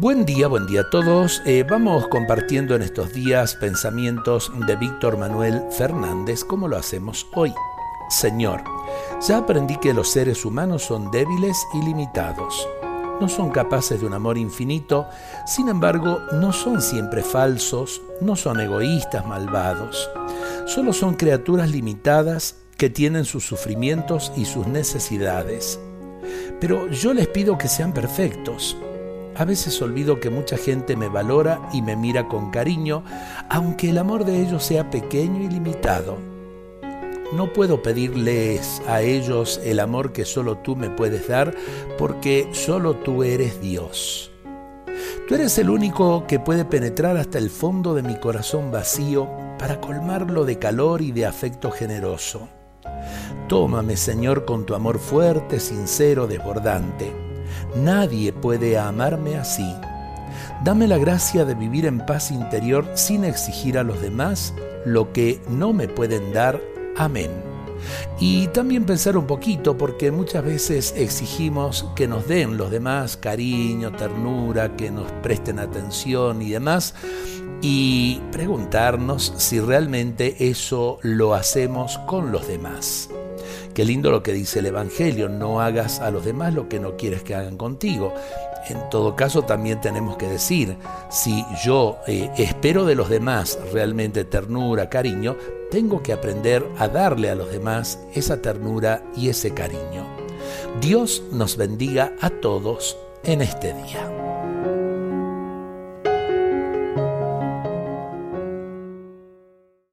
Buen día, buen día a todos. Eh, vamos compartiendo en estos días pensamientos de Víctor Manuel Fernández como lo hacemos hoy. Señor, ya aprendí que los seres humanos son débiles y limitados. No son capaces de un amor infinito, sin embargo, no son siempre falsos, no son egoístas, malvados. Solo son criaturas limitadas que tienen sus sufrimientos y sus necesidades. Pero yo les pido que sean perfectos, a veces olvido que mucha gente me valora y me mira con cariño, aunque el amor de ellos sea pequeño y limitado. No puedo pedirles a ellos el amor que solo tú me puedes dar, porque solo tú eres Dios. Tú eres el único que puede penetrar hasta el fondo de mi corazón vacío para colmarlo de calor y de afecto generoso. Tómame, Señor, con tu amor fuerte, sincero, desbordante Nadie puede amarme así. Dame la gracia de vivir en paz interior sin exigir a los demás lo que no me pueden dar. Amén. Y también pensar un poquito, porque muchas veces exigimos que nos den los demás cariño, ternura, que nos presten atención y demás, y preguntarnos si realmente eso lo hacemos con los demás. Qué lindo lo que dice el Evangelio, no hagas a los demás lo que no quieres que hagan contigo. En todo caso, también tenemos que decir, si yo eh, espero de los demás realmente ternura, cariño, tengo que aprender a darle a los demás esa ternura y ese cariño. Dios nos bendiga a todos en este día.